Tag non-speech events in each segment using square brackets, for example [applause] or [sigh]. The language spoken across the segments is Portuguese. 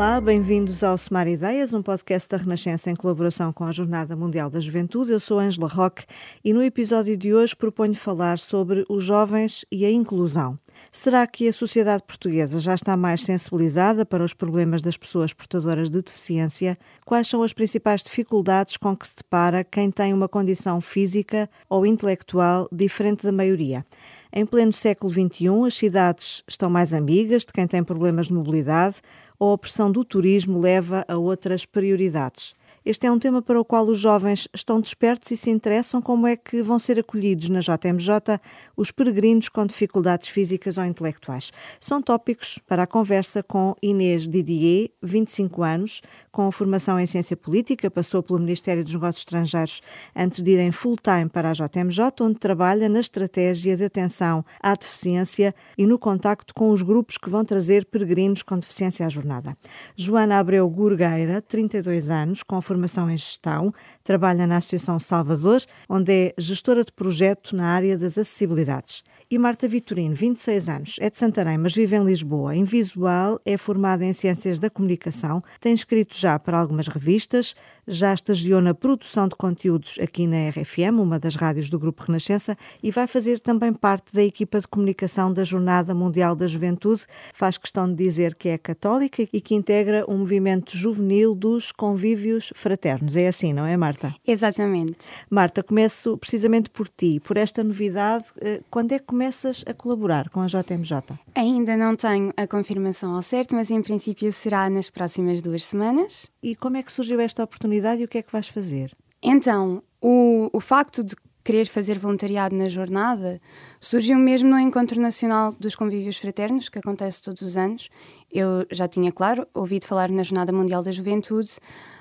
Olá, bem-vindos ao Semar Ideias, um podcast da Renascença em colaboração com a Jornada Mundial da Juventude. Eu sou Angela Roque e no episódio de hoje proponho falar sobre os jovens e a inclusão. Será que a sociedade portuguesa já está mais sensibilizada para os problemas das pessoas portadoras de deficiência? Quais são as principais dificuldades com que se depara quem tem uma condição física ou intelectual diferente da maioria? Em pleno século XXI, as cidades estão mais amigas de quem tem problemas de mobilidade ou a pressão do turismo leva a outras prioridades. Este é um tema para o qual os jovens estão despertos e se interessam como é que vão ser acolhidos na JMJ os peregrinos com dificuldades físicas ou intelectuais. São tópicos para a conversa com Inês Didier, 25 anos, com formação em ciência política, passou pelo Ministério dos Negócios Estrangeiros antes de ir em full-time para a JMJ, onde trabalha na estratégia de atenção à deficiência e no contacto com os grupos que vão trazer peregrinos com deficiência à jornada. Joana Abreu Gurgueira, 32 anos, com formação em gestão, trabalha na Associação Salvador, onde é gestora de projeto na área das acessibilidades. E Marta Vitorino, 26 anos, é de Santarém, mas vive em Lisboa. Em visual, é formada em Ciências da Comunicação, tem escrito já para algumas revistas, já estagiou na produção de conteúdos aqui na RFM, uma das rádios do Grupo Renascença, e vai fazer também parte da equipa de comunicação da Jornada Mundial da Juventude. Faz questão de dizer que é católica e que integra um movimento juvenil dos convívios fraternos. É assim, não é, Marta? Exatamente. Marta, começo precisamente por ti, por esta novidade. Eh, quando é que começas a colaborar com a JMJ? Ainda não tenho a confirmação ao certo, mas em princípio será nas próximas duas semanas. E como é que surgiu esta oportunidade e o que é que vais fazer? Então, o, o facto de querer fazer voluntariado na jornada surgiu mesmo no Encontro Nacional dos Convívios Fraternos, que acontece todos os anos. Eu já tinha, claro, ouvido falar na Jornada Mundial da Juventude,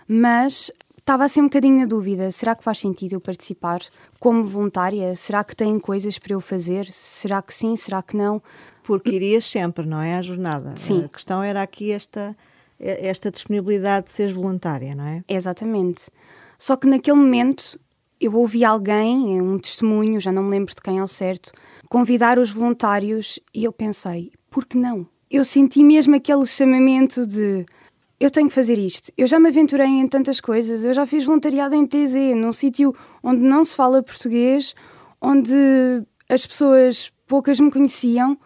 mas estava assim um bocadinho na dúvida: será que faz sentido eu participar como voluntária? Será que têm coisas para eu fazer? Será que sim? Será que não? Porque irias sempre, não é? À jornada. Sim. A questão era aqui esta esta disponibilidade de seres voluntária, não é? Exatamente. Só que naquele momento eu ouvi alguém, um testemunho, já não me lembro de quem ao certo, convidar os voluntários e eu pensei, por que não? Eu senti mesmo aquele chamamento de eu tenho que fazer isto. Eu já me aventurei em tantas coisas, eu já fiz voluntariado em TZ, num sítio onde não se fala português, onde as pessoas poucas me conheciam.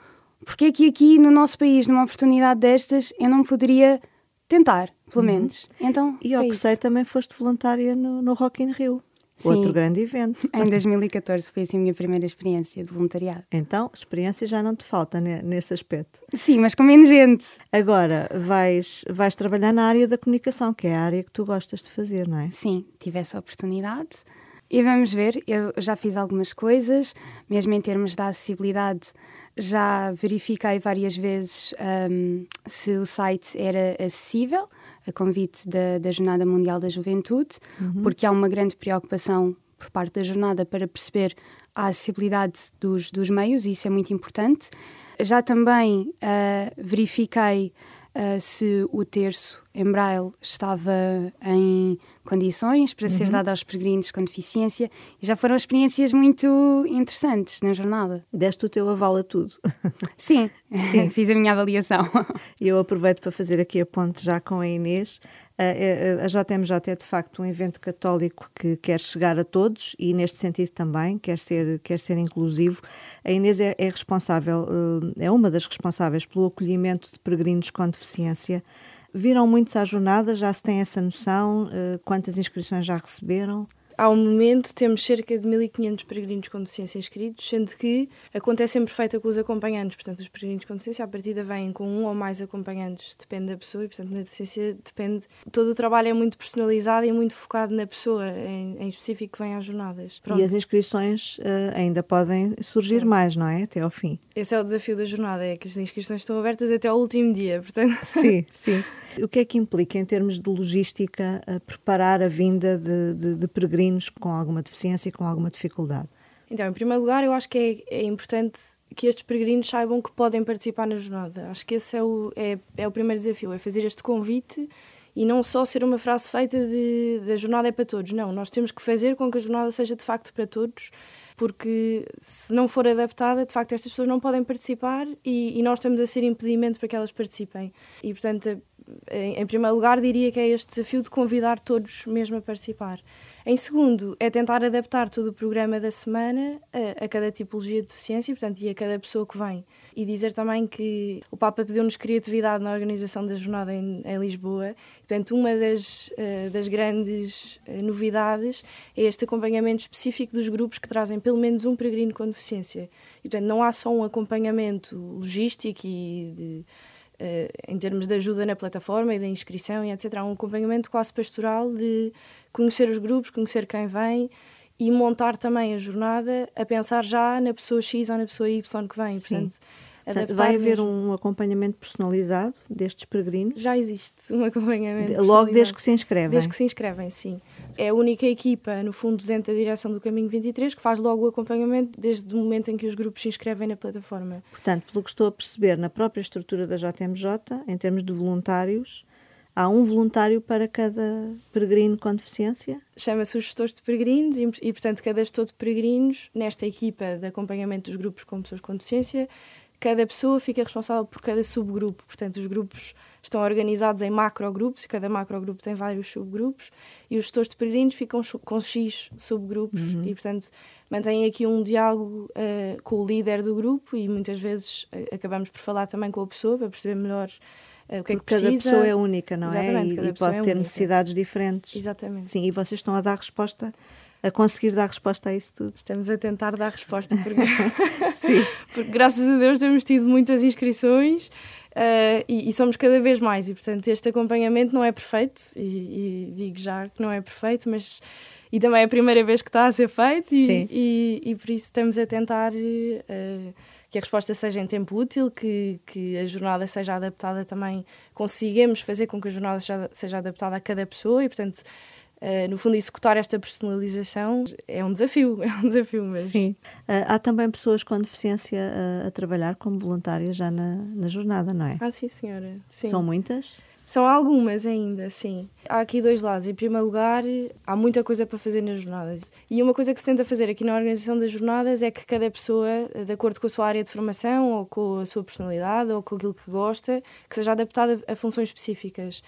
Porque é que aqui no nosso país, numa oportunidade destas, eu não poderia tentar, pelo uhum. menos. Então, e ao que sei, também foste voluntária no, no Rock in Rio. Sim, outro grande evento. [laughs] Em 2014 foi assim a minha primeira experiência de voluntariado. Então, experiência já não te falta nesse aspecto. Sim, mas com menos gente. Agora, vais, vais trabalhar na área da comunicação, que é a área que tu gostas de fazer, não é? Sim, tive essa oportunidade. E vamos ver, eu já fiz algumas coisas, mesmo em termos da acessibilidade, já verifiquei várias vezes um, se o site era acessível, a convite da, da Jornada Mundial da Juventude, uhum. porque há uma grande preocupação por parte da jornada para perceber a acessibilidade dos, dos meios, e isso é muito importante. Já também uh, verifiquei uh, se o terço em braille estava em condições para uhum. ser dado aos peregrinos com deficiência e já foram experiências muito interessantes na jornada. Deste o teu aval a tudo. [laughs] Sim, Sim. [laughs] fiz a minha avaliação. E [laughs] eu aproveito para fazer aqui a ponte já com a Inês. A JMJ é de facto um evento católico que quer chegar a todos e, neste sentido, também quer ser, quer ser inclusivo. A Inês é, é responsável, eh, é uma das responsáveis pelo acolhimento de peregrinos com deficiência. Viram muitos à jornada? Já se tem essa noção? Eh, quantas inscrições já receberam? Ao momento temos cerca de 1.500 peregrinos com deficiência inscritos, sendo que acontece sempre feita com os acompanhantes. Portanto, os peregrinos com deficiência à partida vêm com um ou mais acompanhantes, depende da pessoa e, portanto, na deficiência depende. Todo o trabalho é muito personalizado e muito focado na pessoa em, em específico que vem às jornadas. Pronto. E as inscrições uh, ainda podem surgir Sim. mais, não é? Até ao fim. Esse é o desafio da jornada, é que as inscrições estão abertas até ao último dia, portanto. [laughs] Sim, sim. O que é que implica, em termos de logística, preparar a vinda de, de, de, peregrinos com alguma deficiência e com alguma dificuldade? Então, em primeiro lugar, eu acho que é, é importante que estes peregrinos saibam que podem participar na jornada. Acho que esse é o, é, é o primeiro desafio, é fazer este convite e não só ser uma frase feita de, de a jornada é para todos. Não, nós temos que fazer com que a jornada seja de facto para todos porque se não for adaptada, de facto, estas pessoas não podem participar e, e, nós estamos a ser impedimento para que elas participem. E, portanto, em, em primeiro lugar, diria que é este desafio de convidar todos mesmo a participar. Em segundo, é tentar adaptar todo o programa da semana a, a, cada tipologia de deficiência portanto, e a cada pessoa que vem. E dizer também que o Papa pediu-nos criatividade na organização da jornada em, em Lisboa. Portanto, uma das, uh, das grandes uh, novidades é este acompanhamento específico dos grupos que trazem pelo menos um peregrino com deficiência. E, portanto, não há só um acompanhamento logístico e de, em termos de ajuda na plataforma e da inscrição e etc. Há um acompanhamento quase pastoral de conhecer os grupos, conhecer quem vem e montar também a jornada a pensar já na pessoa X ou na pessoa Y que vem. Sim. Portanto, vai haver um acompanhamento personalizado destes peregrinos? Já existe um acompanhamento. Logo desde que se inscrevem? Desde que se inscrevem, sim. É a única equipa, no fundo, dentro da direção do Caminho 23 que faz logo o acompanhamento desde o momento em que os grupos se inscrevem na plataforma. Portanto, pelo que estou a perceber, na própria estrutura da JMJ, em termos de voluntários, há um voluntário para cada peregrino com deficiência? Chama-se os gestores de peregrinos e, e, portanto, cada gestor de peregrinos, nesta equipa de acompanhamento dos grupos com pessoas com deficiência, cada pessoa fica responsável por cada subgrupo. Portanto, os grupos estão organizados em macrogrupos e cada macrogrupo tem vários subgrupos e os gestores de peregrinos ficam com X subgrupos uhum. e, portanto, mantêm aqui um diálogo uh, com o líder do grupo e muitas vezes uh, acabamos por falar também com a pessoa para perceber melhor uh, o que é que precisa. Cada pessoa é única, não é? Exatamente, é? E, e pode é ter necessidades diferentes. Exatamente. Sim, e vocês estão a dar resposta a conseguir dar resposta a isso tudo. Estamos a tentar dar resposta porque, [laughs] porque graças a Deus temos tido muitas inscrições uh, e, e, somos cada vez mais e portanto este acompanhamento não é perfeito e, e, digo já que não é perfeito, mas e também é a primeira vez que está a ser feito e, e, e, por isso estamos a tentar uh, que a resposta seja em tempo útil, que, que a jornada seja adaptada também, consigamos fazer com que a jornada seja, seja adaptada a cada pessoa e portanto Uh, no fundo, executar esta personalização é um desafio, [laughs] é um desafio mesmo. Sim. Uh, há também pessoas com deficiência uh, a trabalhar como voluntárias já na, na jornada, não é? Ah, sim, senhora. Sim. São muitas? São algumas ainda, sim. Há aqui dois lados. Em primeiro lugar, há muita coisa para fazer nas jornadas. E uma coisa que se tenta fazer aqui na organização das jornadas é que cada pessoa, de acordo com a sua área de formação, ou com a sua personalidade, ou com aquilo que gosta, que seja adaptada a funções específicas.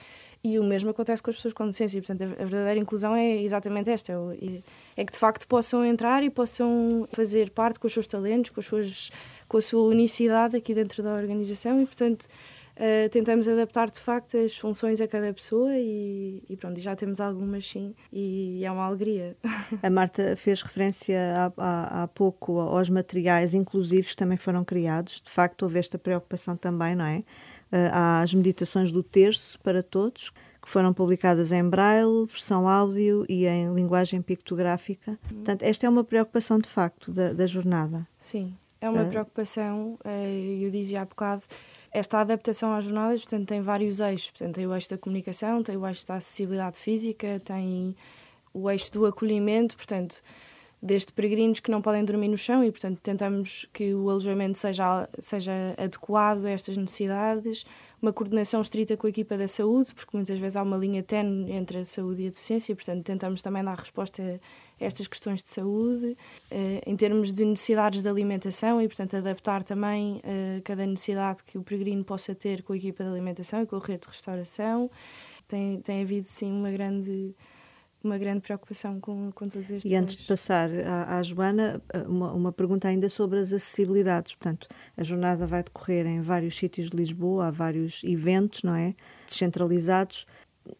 E o mesmo acontece com as pessoas com deficiência. Portanto, a verdadeira inclusão é exatamente esta: é, é que de facto possam entrar e possam fazer parte com os seus talentos, com, as suas, com a sua unicidade aqui dentro da organização e, portanto, uh, tentamos adaptar de facto as funções a cada pessoa e, e pronto, já temos algumas sim e é uma alegria. [laughs] A Marta fez referência há, há, há pouco aos materiais inclusivos que também foram criados. De facto, houve esta preocupação também, não é? Às eh, meditações do terço para todos, que foram publicadas em braille, versão áudio e em linguagem pictográfica. Uhum. Portanto, esta é uma preocupação de facto da, da jornada. Sim, é uma uh, preocupação, eh, eu dizia há bocado, esta adaptação às jornadas, portanto, tem vários eixos. Portanto, tem o eixo da comunicação, tem o eixo da acessibilidade física, tem o eixo do acolhimento, portanto, desde peregrinos que não podem dormir no chão e, portanto, tentamos que o alojamento seja, seja adequado a estas necessidades, uma coordenação estrita com a equipa da saúde, porque muitas vezes há uma linha tenue entre a saúde e a deficiência, portanto, tentamos também dar resposta a estas questões de saúde, eh, em termos de necessidades de alimentação e, portanto, adaptar também eh, cada necessidade que o peregrino possa ter com a equipa de alimentação e com a rede de restauração. Tem, tem havido, sim, uma grande uma grande preocupação com, com todos estes. E antes de passar à, à Joana, uma, uma, pergunta ainda sobre as acessibilidades. Portanto, a jornada vai decorrer em vários sítios de Lisboa, há vários eventos, não é? Descentralizados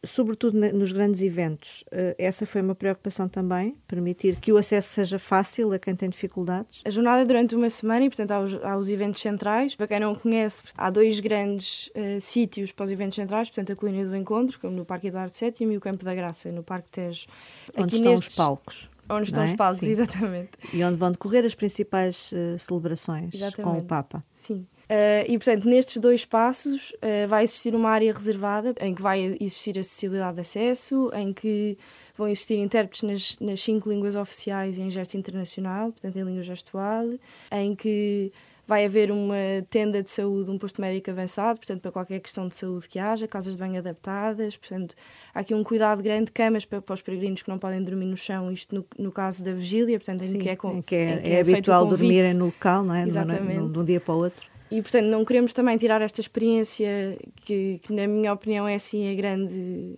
sobretudo nos grandes eventos, eh, essa foi uma preocupação também, permitir que o acesso seja fácil a quem tem dificuldades? A jornada é durante uma semana e, portanto, há os, há os eventos centrais. Para quem não conhece, há dois grandes uh, sítios para os eventos centrais, portanto, a Colina do Encontro, como no Parque Eduardo VII, e o Campo da Graça, no Parque Tejo. Onde Aqui estão nestes... os palcos. Onde estão é? os palcos, Sim. [laughs] exatamente. E onde vão decorrer as principais uh, celebrações exatamente. com o Papa. Sim. Uh, e, portanto, nestes dois passos uh, vai existir uma área reservada em que vai existir acessibilidade de acesso, em que vão existir intérpretes nas, nas cinco línguas oficiais e em gesto internacional, portanto, em língua gestual, em que vai haver uma tenda de saúde, um posto médico avançado, portanto, para qualquer questão de saúde que haja, casas de banho adaptadas, portanto, há aqui um cuidado grande de camas para, para os peregrinos que não podem dormir no chão, isto no, no caso da vigília, portanto, Sim, em que é, com, em que é, em que é, é habitual dormirem no local, não é? Exatamente. De um dia para o outro. E, portanto, não queremos também tirar esta experiência que, que na minha opinião, é assim a grande,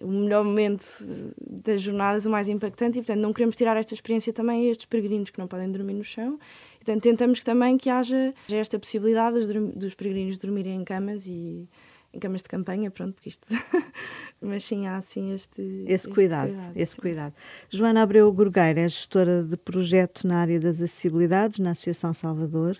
o melhor momento das jornadas, o mais impactante, e, portanto, não queremos tirar esta experiência também a estes peregrinos que não podem dormir no chão. E, portanto, tentamos também que haja esta possibilidade dos, dos peregrinos dormirem em camas e em camas de campanha, pronto, porque isto. [laughs] Mas sim, há assim este. Esse este cuidado, cuidado, esse sim. cuidado. Joana Abreu Gurgueira é gestora de projeto na área das acessibilidades na Associação Salvador.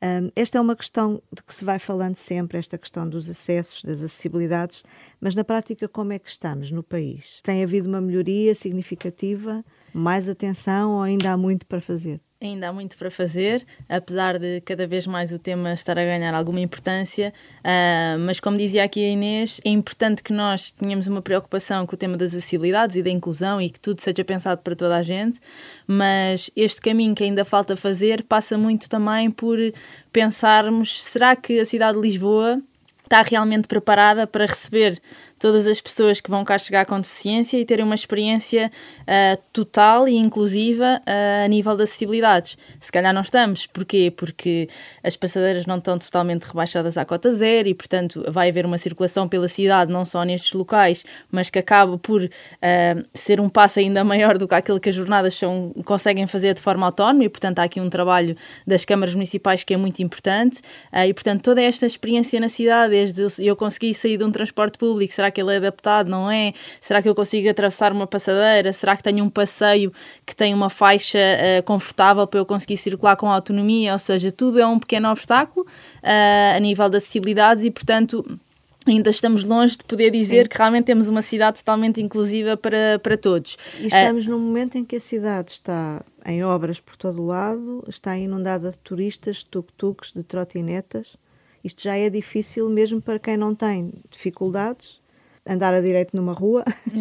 Um, esta é uma questão de que se vai falando sempre, esta questão dos acessos, das acessibilidades, mas na prática, como é que estamos no país? Tem havido uma melhoria significativa? Mais atenção ou ainda há muito para fazer? Ainda há muito para fazer, apesar de cada vez mais o tema estar a ganhar alguma importância, uh, mas como dizia aqui a Inês, é importante que nós tenhamos uma preocupação com o tema das acessibilidades e da inclusão e que tudo seja pensado para toda a gente, mas este caminho que ainda falta fazer passa muito também por pensarmos: será que a cidade de Lisboa está realmente preparada para receber todas as pessoas que vão cá chegar com deficiência e terem uma experiência uh, total e inclusiva uh, a nível de acessibilidades. Se calhar não estamos. Porquê? Porque as passadeiras não estão totalmente rebaixadas à cota zero e, portanto, vai haver uma circulação pela cidade, não só nestes locais, mas que acaba por uh, ser um passo ainda maior do que aquilo que as jornadas são, conseguem fazer de forma autónoma e, portanto, há aqui um trabalho das câmaras municipais que é muito importante e, portanto, toda esta experiência na cidade, desde eu conseguir sair de um transporte público, será Será que ele é adaptado? Não é? Será que eu consigo atravessar uma passadeira? Será que tenho um passeio que tem uma faixa uh, confortável para eu conseguir circular com autonomia? Ou seja, tudo é um pequeno obstáculo uh, a nível de acessibilidades e, portanto, ainda estamos longe de poder dizer Sim. que realmente temos uma cidade totalmente inclusiva para, para todos. E estamos uh, num momento em que a cidade está em obras por todo o lado, está inundada de turistas, de tuk-tuks, de trotinetas. Isto já é difícil mesmo para quem não tem dificuldades andar a direito numa rua, [laughs]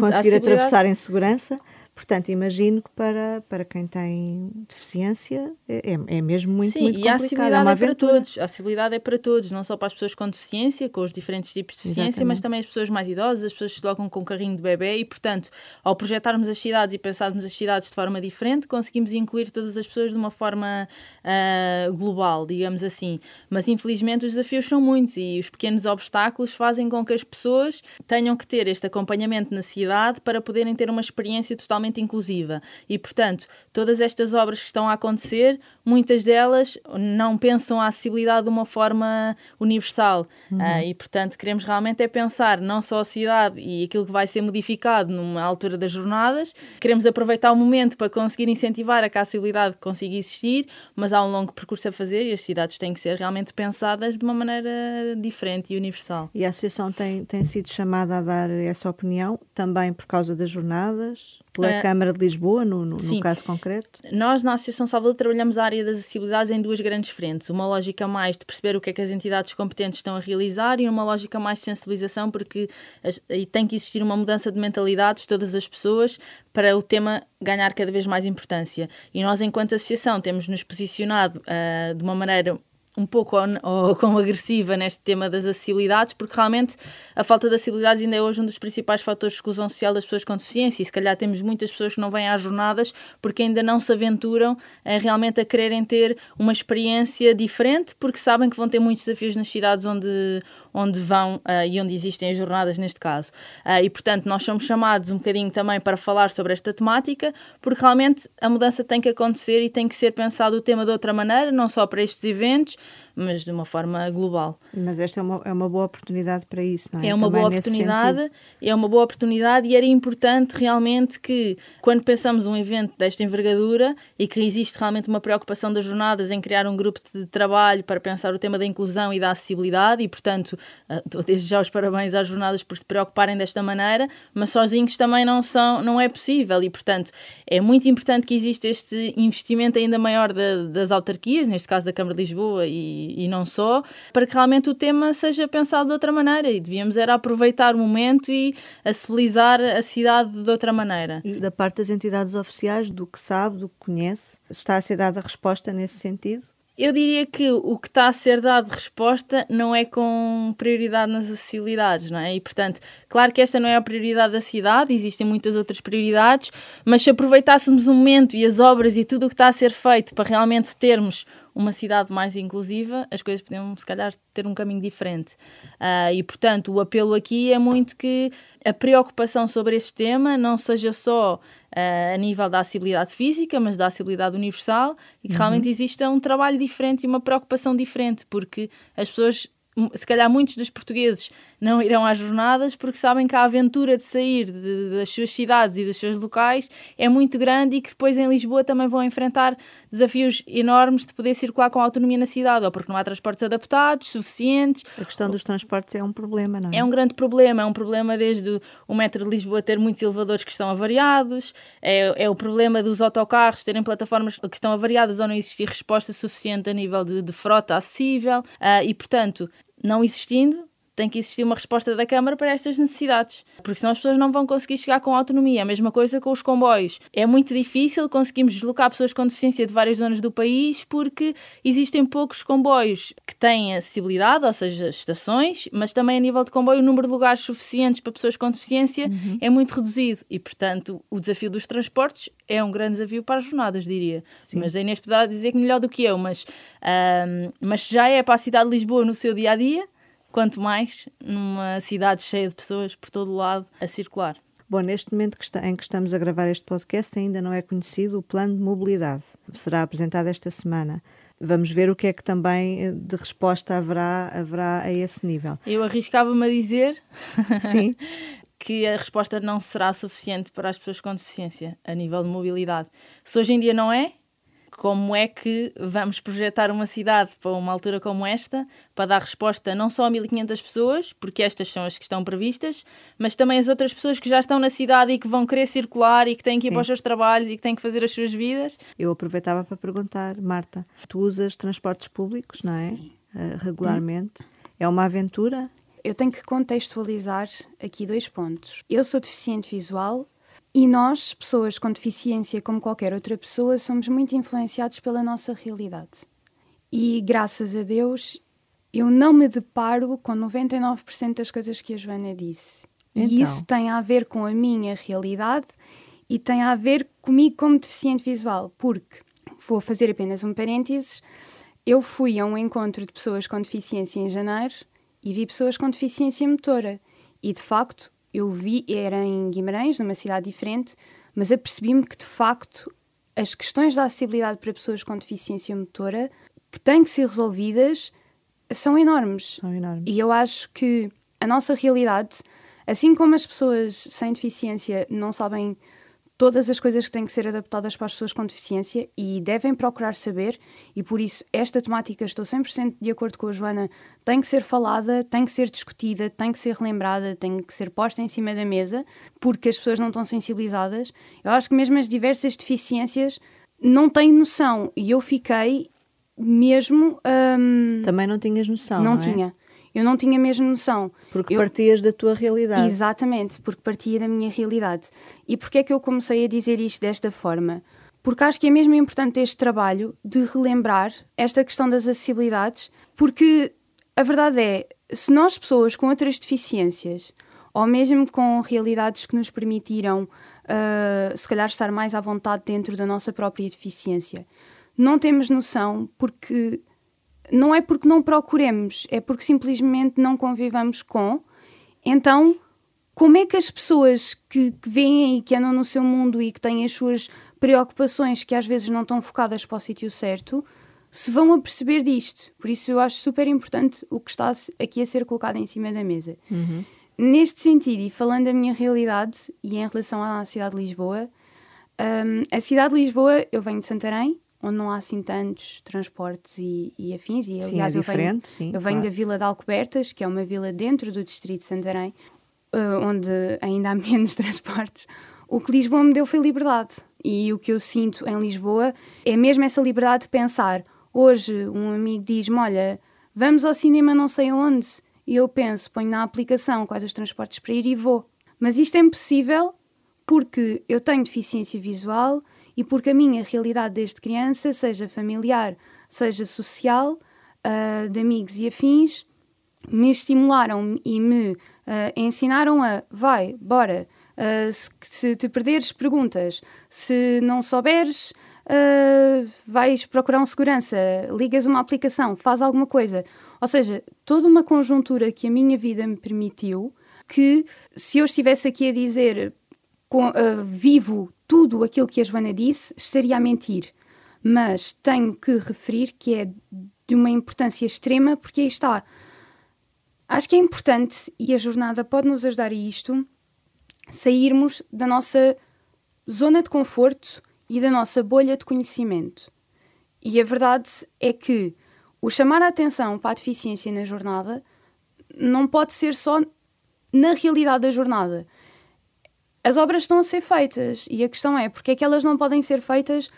conseguir atravessar em segurança. Portanto, imagino que para, para quem tem deficiência é, é, é mesmo muito, Sim, muito complicado. Sim, e a acessibilidade é, é, para todos. A acessibilidade é para todos, não só para as pessoas com deficiência, com os diferentes tipos de deficiência, Exatamente. mas também as pessoas mais idosas, as pessoas que se deslocam com um carrinho de bebê e, portanto, ao projetarmos as cidades e pensarmos as cidades de forma diferente, conseguimos incluir todas as pessoas de uma forma uh, global, digamos assim. Mas, infelizmente, os desafios são muitos e os pequenos obstáculos fazem com que as pessoas tenham que ter este acompanhamento na cidade para poderem ter uma experiência totalmente inclusiva. E, portanto, todas estas obras que estão a acontecer, muitas delas não pensam a acessibilidade de uma forma universal. Uhum. Uh, e, portanto, queremos realmente é pensar não só a cidade e aquilo que vai ser modificado numa altura das jornadas, queremos aproveitar o momento para conseguir incentivar a que a acessibilidade consiga existir, mas há um longo percurso a fazer e as cidades têm que ser realmente pensadas de uma maneira diferente e universal. E a Associação tem, tem sido chamada a dar essa opinião também por causa das jornadas? pela uh, Câmara de Lisboa, no, no, no, caso concreto? Nós, na Associação Salvador, trabalhamos a área das acessibilidades em duas grandes frentes. Uma lógica mais de perceber o que é que as entidades competentes estão a realizar e uma lógica mais de sensibilização, porque e tem que existir uma mudança de mentalidades de todas as pessoas para o tema ganhar cada vez mais importância. E nós, enquanto associação, temos nos posicionado uh, de uma maneira um pouco ou, ou como agressiva neste tema das acessibilidades, porque realmente a falta de acessibilidades ainda é hoje um dos principais fatores de exclusão social das pessoas com deficiência e se calhar temos muitas pessoas que não vêm às jornadas porque ainda não se aventuram a, realmente a quererem ter uma experiência diferente porque sabem que vão ter muitos desafios nas cidades onde, onde vão uh, e onde existem as jornadas neste caso. Uh, e portanto nós somos chamados um bocadinho também para falar sobre esta temática porque realmente a mudança tem que acontecer e tem que ser pensado o tema de outra maneira, não só para estes eventos, mas de uma forma global. Mas esta é uma, é uma boa oportunidade para isso, não é? É uma Também boa oportunidade, é uma boa oportunidade e era importante realmente que, quando pensamos um evento desta envergadura e que existe realmente uma preocupação das jornadas em criar um grupo de trabalho para pensar o tema da inclusão e da acessibilidade, e portanto, eh, dou desde já os parabéns às jornadas por se preocuparem desta maneira, mas sozinhos também não, são, não é possível, e portanto, é muito importante que exista este investimento ainda maior de, das autarquias, neste caso da Câmara de Lisboa e e, não só, para que realmente o tema seja pensado de outra maneira e devíamos era aproveitar o momento e acessibilizar a cidade de outra maneira. E da parte das entidades oficiais, do que sabe, do que conhece, está a ser dada resposta nesse sentido? Eu diria que o que está a ser dado de resposta não é com prioridade nas acessibilidades, não é? E, portanto, claro que esta não é a prioridade da cidade, existem muitas outras prioridades, mas se aproveitássemos o momento e as obras e tudo o que está a ser feito para realmente termos uma cidade mais inclusiva, as coisas podiam, se calhar, ter um caminho diferente. Uh, e, portanto, o apelo aqui é muito que a preocupação sobre este tema não seja só uh, a nível da acessibilidade física, mas da acessibilidade universal e que uhum. realmente exista um trabalho diferente e uma preocupação diferente, porque as pessoas se calhar muitos dos portugueses não irão às jornadas porque sabem que a aventura de sair de, das suas cidades e dos seus locais é muito grande e que depois em Lisboa também vão enfrentar desafios enormes de poder circular com autonomia na cidade, ou porque não há transportes adaptados, suficientes. A questão dos transportes é um problema, não é? É um grande problema, é um problema desde o metro de Lisboa ter muitos elevadores que estão avariados, é, é o problema dos autocarros terem plataformas que estão avariadas ou não existir resposta suficiente a nível de, de frota acessível, uh, e portanto não existindo, tem que existir uma resposta da Câmara para estas necessidades, porque senão as pessoas não vão conseguir chegar com autonomia. A mesma coisa com os comboios. É muito difícil conseguirmos deslocar pessoas com deficiência de várias zonas do país porque existem poucos comboios que têm acessibilidade, ou seja, estações, mas também a nível de comboio o número de lugares suficientes para pessoas com deficiência uhum. é muito reduzido e, portanto, o desafio dos transportes é um grande desafio para as jornadas, diria. Sim. Mas a Inês poderá dizer que melhor do que eu, mas, um, mas já é para a cidade de Lisboa no seu dia a dia quanto mais numa cidade cheia de pessoas por todo o lado a circular. Bom, neste momento em que estamos a gravar este podcast, ainda não é conhecido o plano de mobilidade. Será apresentado esta semana. Vamos ver o que é que também eh, de resposta haverá, haverá a esse nível. Eu arriscava-me a dizer Sim. [laughs] que a resposta não será suficiente para as pessoas com deficiência a nível de mobilidade. Se hoje em dia não é, como é que vamos projetar uma cidade para uma altura como esta, para dar resposta não só a 1500 pessoas, porque estas são as que estão previstas, mas também as outras pessoas que já estão na cidade e que vão querer circular e que têm que Sim. ir para os seus trabalhos e que têm que fazer as suas vidas. Eu aproveitava para perguntar, Marta, tu usas transportes públicos, não é? Uh, regularmente. Hum. É uma aventura? Eu tenho que contextualizar aqui dois pontos. Eu sou deficiente visual e nós, pessoas com deficiência, como qualquer outra pessoa, somos muito influenciados pela nossa realidade. E graças a Deus, eu não me deparo com 99% das coisas que a Joana disse. Então. E isso tem a ver com a minha realidade e tem a ver comigo como deficiente visual, porque vou fazer apenas um parênteses. Eu fui a um encontro de pessoas com deficiência em janeiro e vi pessoas com deficiência motora. E de facto, eu vi, era em Guimarães, numa cidade diferente, mas apercebi-me que de facto as questões da acessibilidade para pessoas com deficiência motora que têm que ser resolvidas são enormes. São enormes. E eu acho que a nossa realidade, assim como as pessoas sem deficiência não sabem todas as coisas que têm que ser adaptadas para as pessoas com deficiência e devem procurar saber, e por isso esta temática, estou 100% de acordo com a Joana, tem que ser falada, tem que ser discutida, tem que ser relembrada, tem que ser posta em cima da mesa, porque as pessoas não estão sensibilizadas. Eu acho que mesmo as diversas deficiências não têm noção, e eu fiquei mesmo. Hum, Também não tinhas noção. Não, não é? tinha. Eu não tinha mesmo noção. Porque eu... partias da tua realidade. Exatamente, porque partia da minha realidade. E porquê é que eu comecei a dizer isto desta forma? Porque acho que é mesmo importante este trabalho de relembrar esta questão das acessibilidades, porque a verdade é, se nós, pessoas com outras deficiências, ou mesmo com realidades que nos permitiram, uh, se calhar, estar mais à vontade dentro da nossa própria deficiência, não temos noção porque não é porque não procuremos, é porque simplesmente não convivamos com. Então, como é que as pessoas que, que veem e que andam no seu mundo e que têm as suas preocupações que às vezes não estão focadas para o sítio certo, se vão a perceber disto? Por isso eu acho super importante o que está aqui a ser colocado em cima da mesa. Uhum. Neste sentido, e falando da minha realidade e em relação à cidade de Lisboa, um, a cidade de Lisboa, eu venho de Santarém, onde não há assim tantos transportes e, e afins. E, aliás, sim, é eu venho, sim, eu venho claro. da Vila de Alcobertas, que é uma vila dentro do distrito de Santarém, uh, onde ainda há [laughs] menos transportes. O que Lisboa me deu foi liberdade. E o que eu sinto em Lisboa é mesmo essa liberdade de pensar. Hoje um amigo diz-me, olha, vamos ao cinema não sei onde. E eu penso, ponho na aplicação quais os transportes para ir e vou. Mas isto é impossível porque eu tenho deficiência visual, e porque a minha realidade desde criança, seja familiar, seja social, uh, de amigos e afins, me estimularam e me uh, ensinaram a vai, bora. Uh, se, se, te perderes, perguntas. Se não souberes, vais procurar um segurança, ligas uma aplicação, faz alguma coisa. Ou seja, toda uma conjuntura que a minha vida me permitiu que, se eu estivesse aqui a dizer com, uh, vivo tudo aquilo que a Joana disse, estaria a mentir. Mas tenho que referir que é de uma importância extrema, porque aí está. Acho que é importante, e a jornada pode nos ajudar a isto, sairmos da nossa zona de conforto e da nossa bolha de conhecimento. E a verdade é que o chamar a atenção para a deficiência na jornada não pode ser só na realidade da jornada. As obras estão a ser feitas e a questão é porque é que elas não podem ser feitas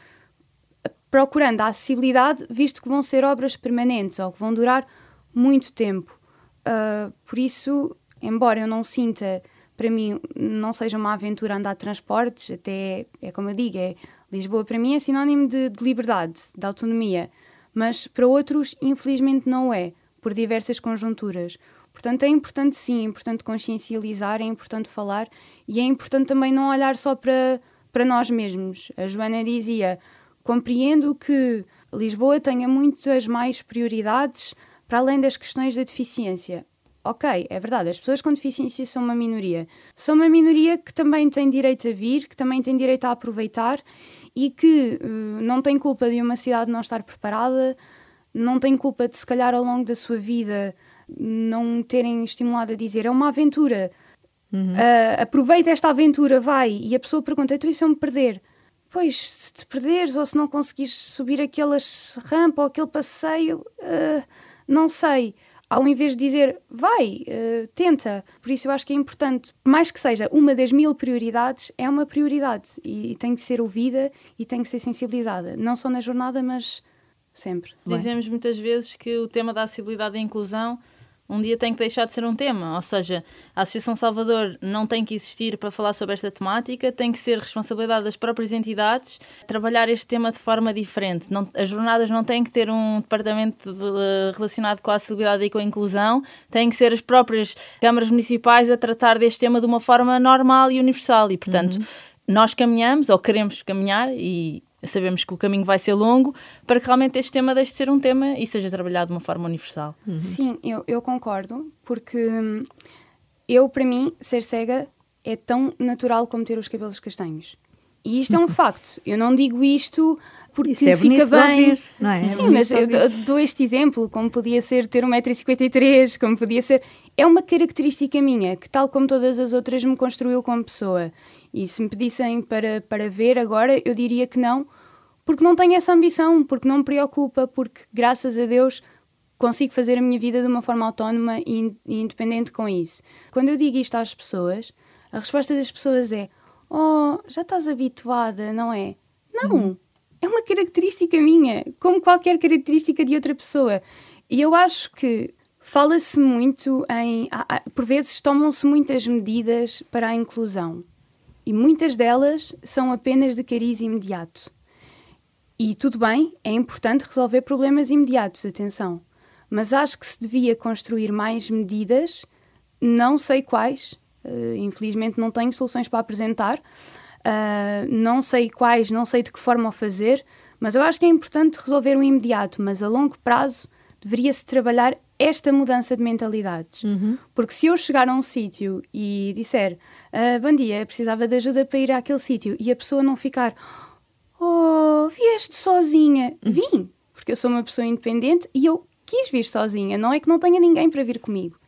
procurando a acessibilidade, visto que vão ser obras permanentes ou que vão durar muito tempo. Uh, por isso, embora eu não sinta, para mim, não seja uma aventura andar de transportes, até é como eu digo, é, Lisboa para mim é sinónimo de, de liberdade, de autonomia, mas para outros, infelizmente, não é, por diversas conjunturas. Portanto, é importante sim, é importante consciencializar, é importante falar e é importante também não olhar só para, para nós mesmos. A Joana dizia: compreendo que Lisboa tenha muitas mais prioridades para além das questões da deficiência. Ok, é verdade, as pessoas com deficiência são uma minoria. São uma minoria que também tem direito a vir, que também tem direito a aproveitar e que uh, não tem culpa de uma cidade não estar preparada, não tem culpa de, se calhar, ao longo da sua vida, não terem estimulado a dizer é uma aventura, uhum. uh, aproveita esta aventura, vai. E a pessoa pergunta: então se eu me perder? Pois, se te perderes ou se não conseguires subir aquela rampa ou aquele passeio, uh, não sei ao invés de dizer vai, uh, tenta. Por isso eu acho que é importante, mais que seja uma das mil prioridades, é uma prioridade e, e tem que ser ouvida e tem que ser sensibilizada, não só na jornada, mas sempre. Dizemos Bem. muitas vezes que o tema da acessibilidade e inclusão um dia tem que deixar de ser um tema. Ou seja, a Associação Salvador não tem que existir para falar sobre esta temática, tem que ser responsabilidade das próprias entidades trabalhar este tema de forma diferente. Não, as jornadas não têm que ter um departamento de, relacionado com a acessibilidade e com a inclusão, têm que ser as próprias câmaras municipais a tratar deste tema de uma forma normal e universal. E, portanto, uhum. nós caminhamos, ou queremos caminhar, e sabemos que o caminho vai ser longo para que realmente este tema deixe de ser um tema e seja trabalhado de uma forma universal. Uhum. Sim, eu, eu concordo, porque hum, eu, para mim, ser cega é tão natural como ter os cabelos castanhos. E isto é um [laughs] facto. Eu não digo isto porque Isso é fica bem. Ouvir, não é? Sim, é mas eu dou este exemplo, como podia ser ter 1,53m, como podia ser. É uma característica minha, que, tal como todas as outras, me construiu como pessoa. E se me pedissem para, para ver agora, eu diria que não, porque não tenho essa ambição, porque não me preocupa, porque graças a Deus consigo fazer a minha vida de uma forma autónoma e, independente com isso. Quando eu digo isto às pessoas, a resposta das pessoas é: Oh, já estás habituada, não é? Não! Uhum. É uma característica minha, como qualquer característica de outra pessoa. E eu acho que fala-se muito em. Por vezes tomam-se muitas medidas para a inclusão e muitas delas são apenas de cariz imediato. E tudo bem, é importante resolver problemas imediatos, atenção. Mas acho que se devia construir mais medidas, não sei quais, uh, infelizmente não tenho soluções para apresentar, uh, não sei quais, não sei de que forma o fazer, mas eu acho que é importante resolver o imediato, mas a longo prazo deveria-se trabalhar esta mudança de mentalidades. Uhum. Porque se eu chegar a um sítio e disser uh, bom dia, precisava de ajuda para ir àquele sítio e a pessoa não ficar oh, vieste sozinha. Uhum. Vim, porque eu sou uma pessoa independente e eu quis vir sozinha, não é que não tenha ninguém para vir comigo.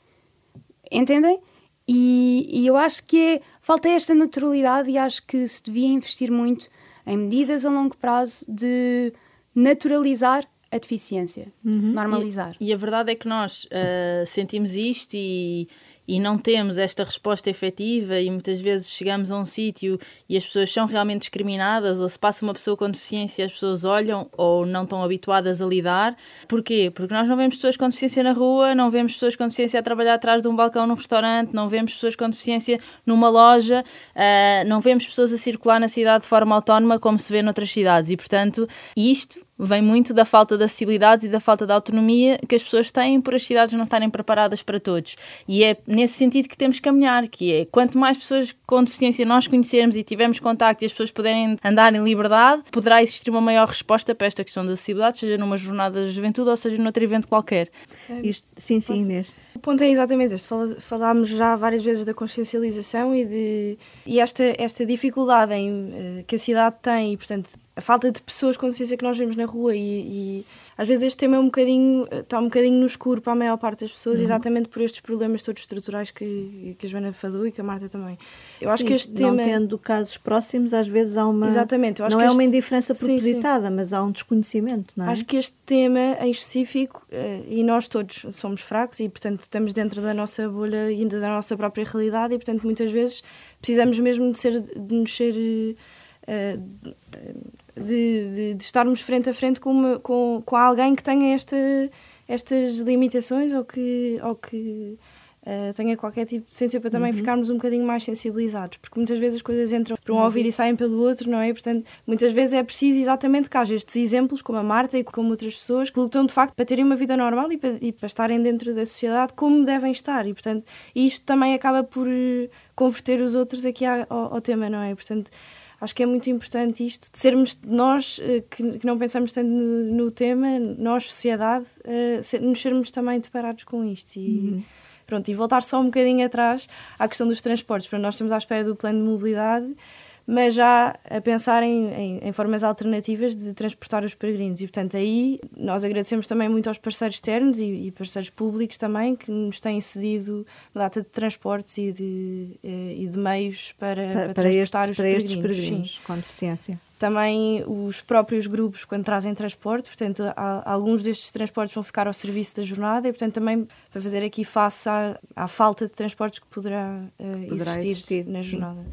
Entendem? E, e eu acho que é, falta esta naturalidade e acho que se devia investir muito em medidas a longo prazo de naturalizar a deficiência, uhum. normalizar. E, e, a verdade é que nós uh, sentimos isto e, e não temos esta resposta efetiva e muitas vezes chegamos a um sítio e as pessoas são realmente discriminadas ou se passa uma pessoa com deficiência as pessoas olham ou não estão habituadas a lidar. Porquê? Porque nós não vemos pessoas com deficiência na rua, não vemos pessoas com deficiência a trabalhar atrás de um balcão num restaurante, não vemos pessoas com deficiência numa loja, uh, não vemos pessoas a circular na cidade de forma autónoma como se vê noutras cidades e portanto isto vem muito da falta de acessibilidade e da falta de autonomia que as pessoas têm por as cidades não estarem preparadas para todos. E é nesse sentido que temos que caminhar, que é quanto mais pessoas com deficiência nós conhecermos e tivermos contacto e as pessoas puderem andar em liberdade, poderá existir uma maior resposta para esta questão da acessibilidade, seja numa jornada de juventude ou seja noutro evento qualquer. Isto, sim, sim, Inês. O ponto é exatamente este. Falámos já várias vezes da consciencialização e, de, e esta, esta dificuldade em, eh, que a cidade tem e, portanto, a falta de pessoas com deficiência que nós vemos na rua e, e, às vezes este tema é um bocadinho, está um bocadinho no escuro para a maior parte das pessoas, uhum. exatamente por estes problemas todos estruturais que, que a Joana falou e que a Marta também. Eu sim, acho que este tema. Não tendo casos próximos, às vezes há uma. Exatamente. não é este... uma indiferença propositada, sim, sim. mas há um desconhecimento, não é? Acho que este tema em específico, eh, e nós todos somos fracos e, portanto, estamos dentro da nossa bolha ainda da nossa própria realidade e, portanto, muitas vezes precisamos mesmo de, ser, de nos ser. Uh, de, de, de, estarmos frente a frente com, uma, com, com alguém que tenha esta, estas limitações ou que, ou que uh, tenha qualquer tipo de deficiência para também uhum. ficarmos um bocadinho mais sensibilizados, porque muitas vezes as coisas entram por um uhum. ouvido e saem pelo outro, não é? Portanto, muitas vezes é preciso exatamente que haja estes exemplos, como a Marta e como outras pessoas, que lutam de facto para terem uma vida normal e para, e para estarem dentro da sociedade como devem estar, e portanto, isto também acaba por converter os outros aqui ao, ao tema, não é? Portanto, acho que é muito importante isto, de sermos nós eh, que, que não pensamos tanto no, no, tema, nós, sociedade, uh, ser, nos sermos também deparados com isto. E, uhum. pronto, e voltar só um bocadinho atrás à questão dos transportes, para nós estamos à espera do plano de mobilidade mas já a pensar em, em, em, formas alternativas de transportar os peregrinos. E, portanto, aí nós agradecemos também muito aos parceiros externos e, e parceiros públicos também, que nos têm cedido uma data de transportes e de, eh, e de meios para, para, para transportar os para peregrinos. Estes peregrinos com deficiência. Também os próprios grupos, quando trazem transporte, portanto, há, alguns destes transportes vão ficar ao serviço da jornada e, portanto, também para fazer aqui face à, à falta de transportes que poderá, uh, poderá existir, existir, na sim. jornada.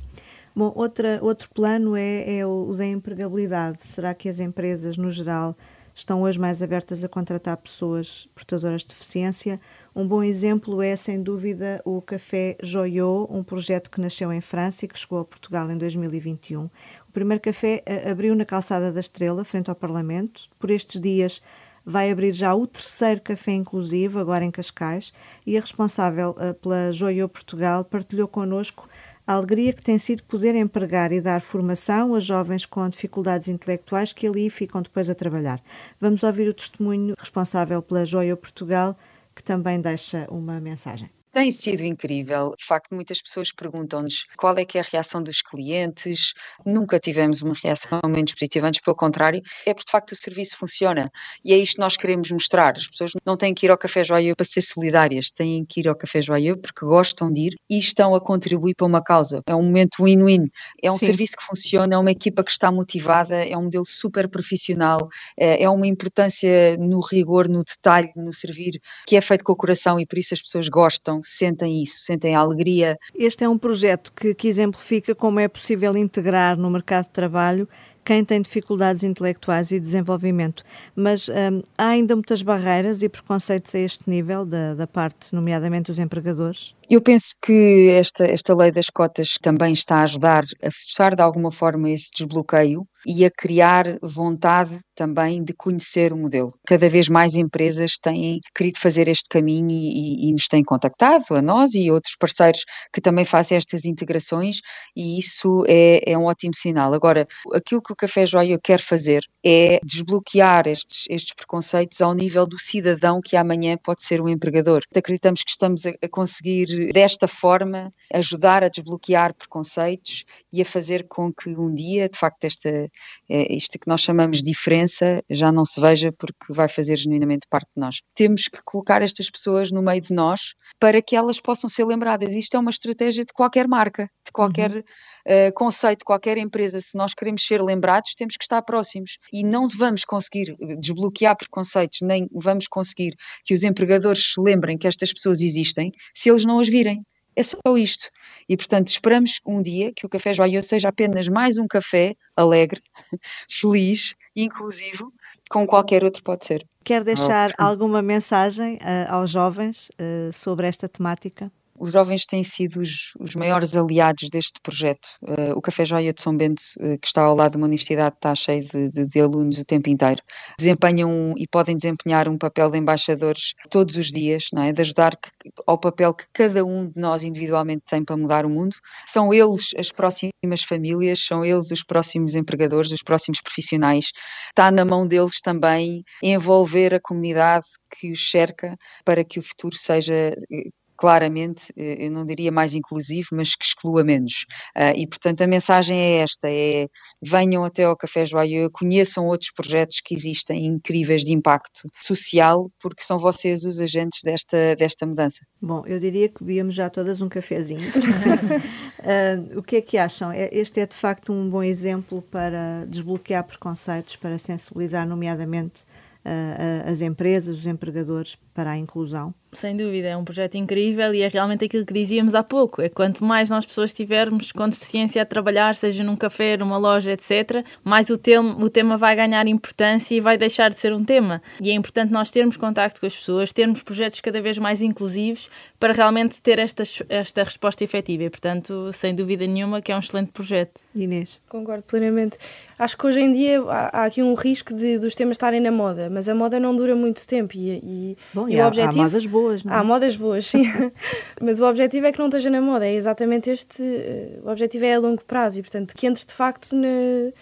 Bom, outra, outro plano é, é o, da empregabilidade. Será que as empresas, no geral, estão hoje mais abertas a contratar pessoas portadoras de deficiência? Um bom exemplo é, sem dúvida, o Café Joyot, um projeto que nasceu em França e que chegou a Portugal em 2021. O primeiro café eh, abriu na Calçada da Estrela, frente ao Parlamento. Por estes dias vai abrir já o terceiro café inclusivo, agora em Cascais, e a responsável eh, pela Joyot Portugal partilhou connosco a alegria que tem sido poder empregar e dar formação a jovens com dificuldades intelectuais que ali ficam depois a trabalhar. Vamos ouvir o testemunho responsável pela Joia Portugal, que também deixa uma mensagem. Tem sido incrível. De facto, muitas pessoas perguntam-nos qual é que é a reação dos clientes. Nunca tivemos uma reação menos positiva, antes pelo contrário, é porque de facto o serviço funciona. E é isto que nós queremos mostrar. As pessoas não têm que ir ao Café Joia para ser solidárias, têm que ir ao Café Joia porque gostam de ir e estão a contribuir para uma causa. É um momento win-win. É um Sim. serviço que funciona, é uma equipa que está motivada, é um modelo super profissional, é, é uma importância no rigor, no detalhe, no servir, que é feito com o coração e por isso as pessoas gostam sentem isso, sentem a alegria. Este é um projeto que, que exemplifica como é possível integrar no mercado de trabalho quem tem dificuldades intelectuais e desenvolvimento. Mas hum, há ainda muitas barreiras e preconceitos a este nível, da, da parte, nomeadamente, dos empregadores? Eu penso que esta, esta lei das cotas também está a ajudar a forçar de alguma forma esse desbloqueio e a criar vontade também de conhecer o modelo. Cada vez mais empresas têm querido fazer este caminho e, e, nos têm contactado, a nós e outros parceiros que também fazem estas integrações e isso é, é um ótimo sinal. Agora, aquilo que o Café Joia quer fazer é desbloquear estes, estes preconceitos ao nível do cidadão que amanhã pode ser um empregador. Acreditamos que estamos a, a conseguir desta forma, ajudar a desbloquear preconceitos e a fazer com que um dia, de facto, esta, eh, isto que nós chamamos de diferença já não se veja porque vai fazer genuinamente parte de nós. Temos que colocar estas pessoas no meio de nós para que elas possam ser lembradas. Isto é uma estratégia de qualquer marca, de qualquer. Uhum. Uh, conceito de qualquer empresa, se nós queremos ser lembrados, temos que estar próximos e não vamos conseguir desbloquear preconceitos, nem vamos conseguir que os empregadores se lembrem que estas pessoas existem se eles não as virem. É só isto. E, portanto, esperamos um dia que o Café Joia seja apenas mais um café alegre, [laughs] feliz, inclusivo, como qualquer outro pode ser. Quer deixar alguma mensagem uh, aos jovens uh, sobre esta temática? Os jovens têm sido os, os maiores aliados deste projeto. Uh, o Café Joia de São Bento, uh, que está ao lado de uma universidade, está cheio de, de, de, alunos o tempo inteiro. Desempenham e podem desempenhar um papel de embaixadores todos os dias, não é? de ajudar que, ao papel que cada um de nós individualmente tem para mudar o mundo. São eles as próximas famílias, são eles os próximos empregadores, os próximos profissionais. Está na mão deles também envolver a comunidade que os cerca para que o futuro seja eh, claramente, eh, eu não diria mais inclusivo, mas que exclua menos. Uh, e, portanto, a mensagem é esta: é venham até ao Café Joia, conheçam outros projetos que existem incríveis de impacto social, porque são vocês os agentes desta, desta mudança. Bom, eu diria que bebíamos já todas um cafezinho. uh, [laughs] o que é que acham? É, este é de facto um bom exemplo para desbloquear preconceitos, para sensibilizar, nomeadamente, uh, as empresas, os empregadores para a inclusão? Sem dúvida, é um projeto incrível e é realmente aquilo que dizíamos há pouco. É quanto mais nós pessoas tivermos com deficiência a trabalhar, seja num café, numa loja, etc., mais o tema, o tema vai ganhar importância e vai deixar de ser um tema. E é importante nós termos contacto com as pessoas, termos projetos cada vez mais inclusivos para realmente ter esta, esta resposta efetiva. E, portanto, sem dúvida nenhuma que é um excelente projeto. Inês. Concordo plenamente. Acho que hoje em dia há, há aqui um risco de, dos temas estarem na moda, mas a moda não dura muito tempo e, e, Bom, e, e há, objetivo... Há modas boas não é? Há modas boas, sim. [laughs] Mas o objetivo é que não esteja na moda, é exatamente este. Eh, o objetivo é a longo prazo e, portanto, que entre de facto na,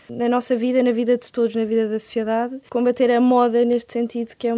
na nossa vida, na vida de todos, na vida da sociedade, combater a moda neste sentido, que é,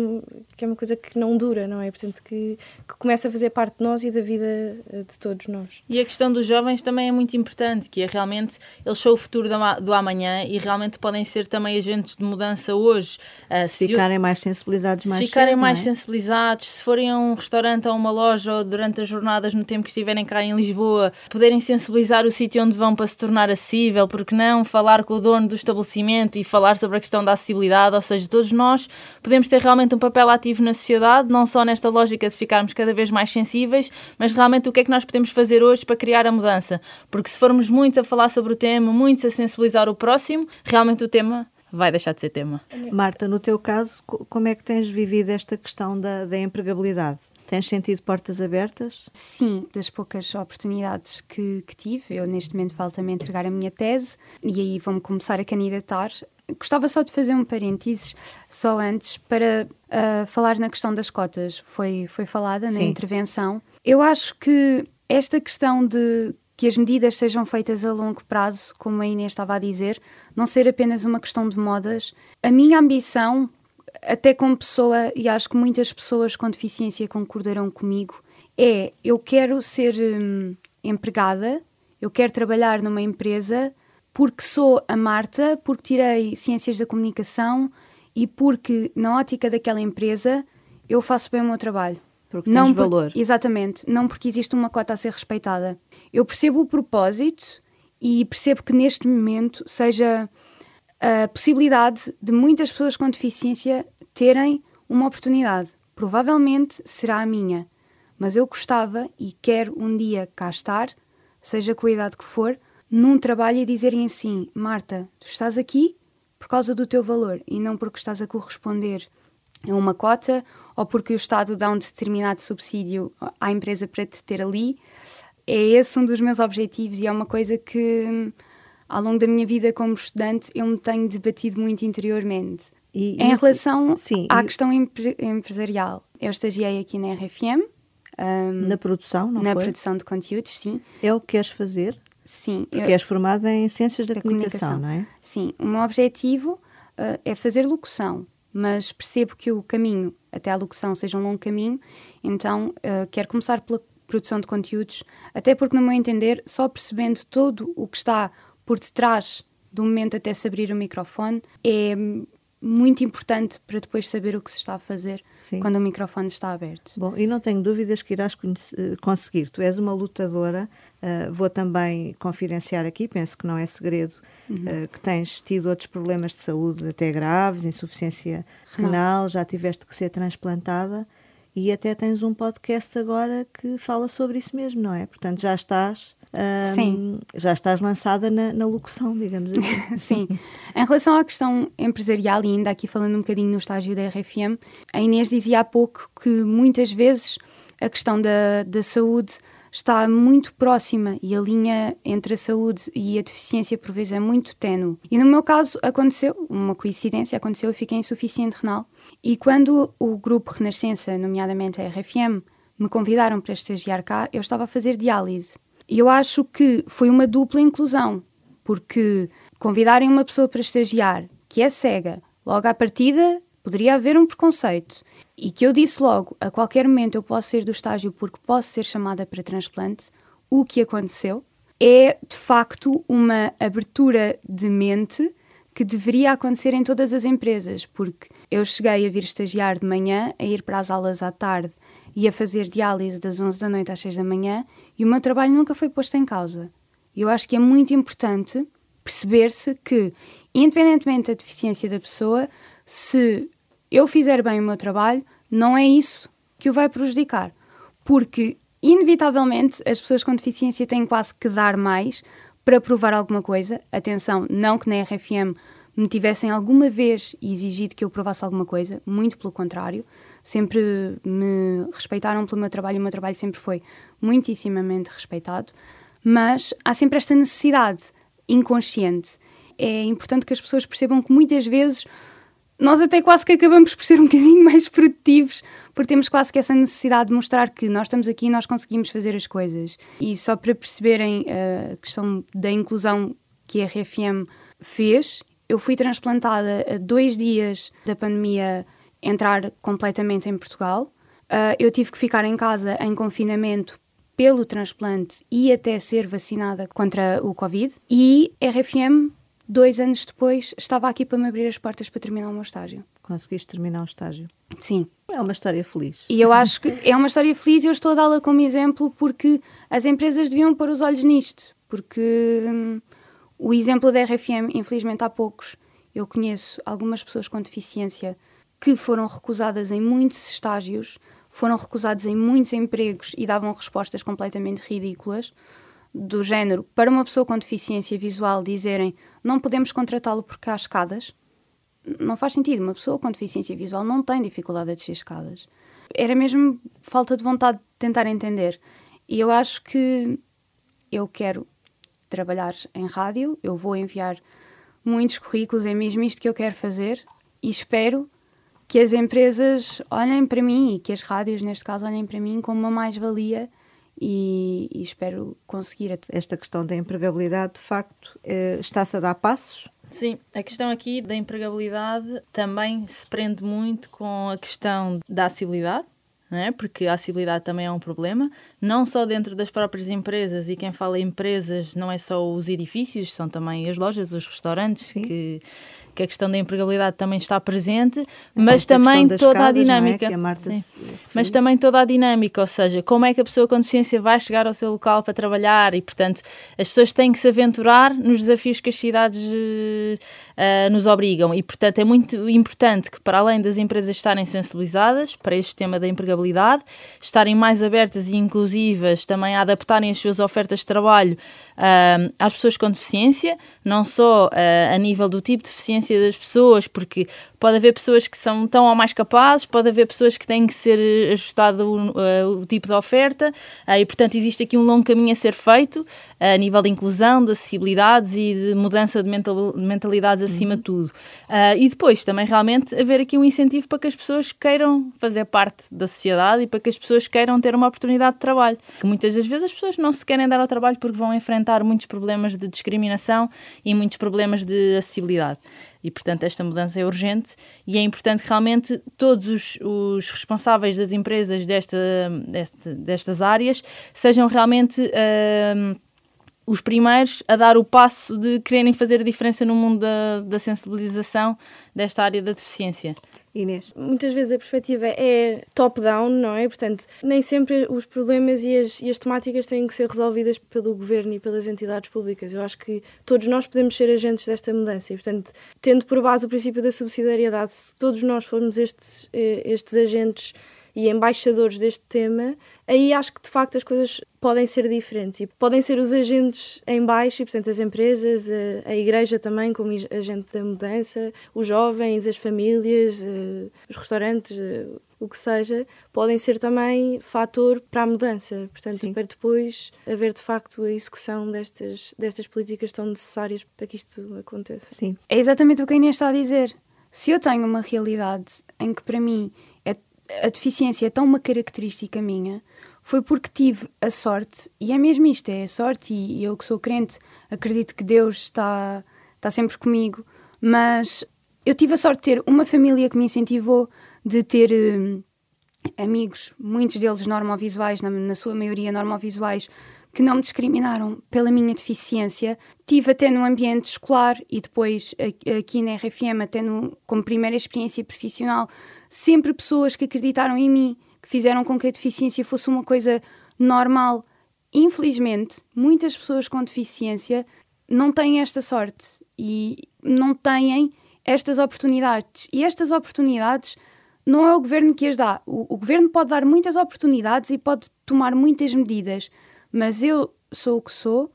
que é uma coisa que não dura, não é? Portanto, que, que começa a fazer parte de nós e da vida eh, de todos nós. E a questão dos jovens também é muito importante, que é realmente eles são o futuro do amanhã e realmente podem ser também agentes de mudança hoje. Eh, se, se ficarem mais sensibilizados mais Se ficarem cedo, mais é? sensibilizados, se forem a um restaurante ou uma loja ou durante as jornadas no tempo que estiverem cá em Lisboa, poderem sensibilizar o sítio onde vão para se tornar acessível, porque não falar com o dono do estabelecimento e falar sobre a questão da acessibilidade, ou seja, todos nós podemos ter realmente um papel ativo na sociedade, não só nesta lógica de ficarmos cada vez mais sensíveis, mas realmente o que é que nós podemos fazer hoje para criar a mudança, porque se formos muitos a falar sobre o tema, muitos a sensibilizar o próximo, realmente o tema vai deixar de ser tema. Marta, no teu caso, como é que tens vivido esta questão da, da empregabilidade? Tens sentido portas abertas? Sim, das poucas oportunidades que, que tive. Eu, neste momento, falta-me entregar a minha tese e aí vou-me começar a candidatar. Gostava só de fazer um parênteses, só antes, para uh, falar na questão das cotas. Foi, foi falada Sim. na intervenção. Eu acho que esta questão de que as medidas sejam feitas a longo prazo, como a Inês estava a dizer, não ser apenas uma questão de modas. A minha ambição, até como pessoa, e acho que muitas pessoas com deficiência concordarão comigo, é eu quero ser hum, empregada, eu quero trabalhar numa empresa porque sou a Marta, porque tirei Ciências da Comunicação e porque, na ótica daquela empresa, eu faço bem o meu trabalho. Porque não tens por, valor. Exatamente, não porque existe uma cota a ser respeitada. Eu percebo o propósito e percebo que neste momento seja a possibilidade de muitas pessoas com deficiência terem uma oportunidade. Provavelmente será a minha, mas eu gostava e quero um dia cá estar, seja com a idade que for, num trabalho e dizerem assim: Marta, tu estás aqui por causa do teu valor e não porque estás a corresponder a uma cota ou porque o Estado dá um determinado subsídio à empresa para te ter ali. É esse um dos meus objetivos e é uma coisa que, ao longo da minha vida como estudante, eu me tenho debatido muito interiormente. E, em e, relação sim, à e... questão empre empresarial, eu estagiei aqui na RFM. Um, na produção, não na foi? Na produção de conteúdos, sim. É o que queres fazer? Sim. Porque eu, és formada em Ciências da, da comunicação, comunicação, não é? Sim. O meu objetivo uh, é fazer locução mas percebo que o caminho até à locução seja um longo caminho, então uh, quero começar pela produção de conteúdos, até porque, no meu entender, só percebendo todo o que está por detrás do momento até se abrir o microfone é muito importante para depois saber o que se está a fazer Sim. quando o microfone está aberto. Bom, e não tenho dúvidas que irás eh, conseguir. Tu és uma lutadora, uh, vou também confidenciar aqui, penso que não é segredo, uhum. uh, que tens tido outros problemas de saúde até graves, insuficiência renal, não. já tiveste que ser transplantada e até tens um podcast agora que fala sobre isso mesmo, não é? Portanto, já estás Sim. já estás lançada na, na locução, digamos assim. [laughs] Sim. Em relação à questão empresarial, e ainda aqui falando um bocadinho no estágio da RFM, a Inês dizia há pouco que muitas vezes a questão da, da saúde está muito próxima e a linha entre a saúde e a deficiência por vezes é muito ténue. E no meu caso aconteceu, uma coincidência, aconteceu, eu fiquei insuficiente renal. E quando o grupo Renascença, nomeadamente a RFM, me convidaram para estagiar cá, eu estava a fazer diálise. E eu acho que foi uma dupla inclusão, porque convidarem uma pessoa para estagiar que é cega, logo à partida poderia haver um preconceito. E que eu disse logo, a qualquer momento eu posso sair do estágio porque posso ser chamada para transplante, o que aconteceu é de facto uma abertura de mente que deveria acontecer em todas as empresas, porque eu cheguei a vir estagiar de manhã, a ir para as aulas à tarde e a fazer diálise das 11 da noite às 6 da manhã e o meu trabalho nunca foi posto em causa. Eu acho que é muito importante perceber-se que, independentemente da deficiência da pessoa, se eu fizer bem o meu trabalho, não é isso que o vai prejudicar. Porque, inevitavelmente, as pessoas com deficiência têm quase que dar mais para provar alguma coisa. Atenção, não que na RFM me tivessem alguma vez exigido que eu provasse alguma coisa, muito pelo contrário. Sempre me respeitaram pelo meu trabalho e o meu trabalho sempre foi muitíssimamente respeitado. Mas há sempre esta necessidade inconsciente. É importante que as pessoas percebam que muitas vezes nós até quase que acabamos por ser um [laughs] bocadinho mais produtivos, porque temos quase que essa necessidade de mostrar que nós estamos aqui e nós conseguimos fazer as coisas. E só para perceberem eh, a questão da inclusão que a RFM fez, eu fui transplantada a dois dias da pandemia entrar completamente em Portugal. Uh, eu tive que ficar em casa em confinamento pelo transplante e até ser vacinada contra o Covid. E RFM dois anos depois, estava aqui para me abrir as portas para terminar o meu estágio. Conseguiste terminar o estágio? Sim. É uma história feliz. E eu acho que é uma história feliz e eu estou a dá-la como exemplo porque as empresas deviam pôr os olhos nisto. Porque hum, o exemplo da RFM, infelizmente há poucos, eu conheço algumas pessoas com deficiência que foram recusadas em muitos estágios, foram recusados em muitos empregos e davam respostas completamente ridículas do género, para uma pessoa com deficiência visual dizerem não podemos contratá-lo porque há escadas, não faz sentido. Uma pessoa com deficiência visual não tem dificuldade a descer escadas. Era mesmo falta de vontade de tentar entender. E eu acho que eu quero trabalhar em rádio, eu vou enviar muitos currículos, é mesmo isto que eu quero fazer e espero que as empresas olhem para mim e que as rádios, neste caso, olhem para mim como uma mais-valia e, e, espero conseguir. Esta questão da empregabilidade, de facto, eh, está-se a dar passos? Sim, a questão aqui da empregabilidade também se prende muito com a questão da acessibilidade, não é? porque a acessibilidade também é um problema, não só dentro das próprias empresas, e quem fala empresas não é só os edifícios, são também as lojas, os restaurantes, que que a questão da empregabilidade também está presente, mas também toda a é? dinâmica. É? Mas também toda a dinâmica, ou seja, como é que a pessoa com deficiência vai chegar ao seu local para trabalhar e, portanto, as pessoas têm que se aventurar nos desafios que as cidades uh, nos obrigam e, portanto, é muito importante que, para além das empresas estarem sensibilizadas para este tema da empregabilidade, estarem mais abertas e inclusivas, também a adaptarem as suas ofertas de trabalho uh, às pessoas com deficiência, não só uh, a nível do tipo de deficiência das pessoas, porque pode haver pessoas que são tão ou mais capazes, pode haver pessoas que têm que ser ajustado o, uh, o tipo de oferta uh, e, portanto, existe aqui um longo caminho a ser feito a nível de inclusão, de acessibilidades e de mudança de mentalidades acima uhum. de tudo. e depois também realmente haver aqui um incentivo para que as pessoas queiram fazer parte da sociedade e para que as pessoas queiram ter uma oportunidade de trabalho. Que muitas das vezes as pessoas não se querem dar ao trabalho porque vão enfrentar muitos problemas de discriminação e muitos problemas de acessibilidade. E, portanto, esta mudança é urgente e é importante que realmente todos os, os responsáveis das empresas desta, desta, destas áreas sejam realmente. Uh, os primeiros a dar o passo de quererem fazer a diferença no mundo da, da sensibilização desta área da deficiência. Inês? Muitas vezes a perspectiva é top-down, não é? Portanto, nem sempre os problemas e as, e as temáticas têm que ser resolvidas pelo governo e pelas entidades públicas. Eu acho que todos nós podemos ser agentes desta mudança e, portanto, tendo por base o princípio da subsidiariedade, se todos nós formos estes, eh, estes agentes e embaixadores deste tema, aí acho que de facto as coisas podem ser diferentes e podem ser os agentes em baixo, e portanto as empresas, a, a igreja também como agente da mudança, os jovens, as famílias, os restaurantes, o que seja, podem ser também fator para a mudança. Portanto, Sim. para depois haver de facto a execução destas, destas políticas tão necessárias para que isto aconteça. Sim. É exatamente o que a Inês está a dizer. Se eu tenho uma realidade em que para mim a deficiência é tão uma característica minha, foi porque tive a sorte, e é mesmo isto, é a sorte, e eu que sou crente, acredito que Deus está, está sempre comigo, mas eu tive a sorte de ter uma família que me incentivou, de ter hum, amigos, muitos deles normovisuais, na, na sua maioria normovisuais, que não me discriminaram pela minha deficiência. Tive até no ambiente escolar e depois aqui na RFM, até no, como primeira experiência profissional, sempre pessoas que acreditaram em mim, que fizeram com que a deficiência fosse uma coisa normal. Infelizmente, muitas pessoas com deficiência não têm esta sorte e não têm estas oportunidades. E estas oportunidades não é o governo que as dá. O, o governo pode dar muitas oportunidades e pode tomar muitas medidas, mas eu sou o que sou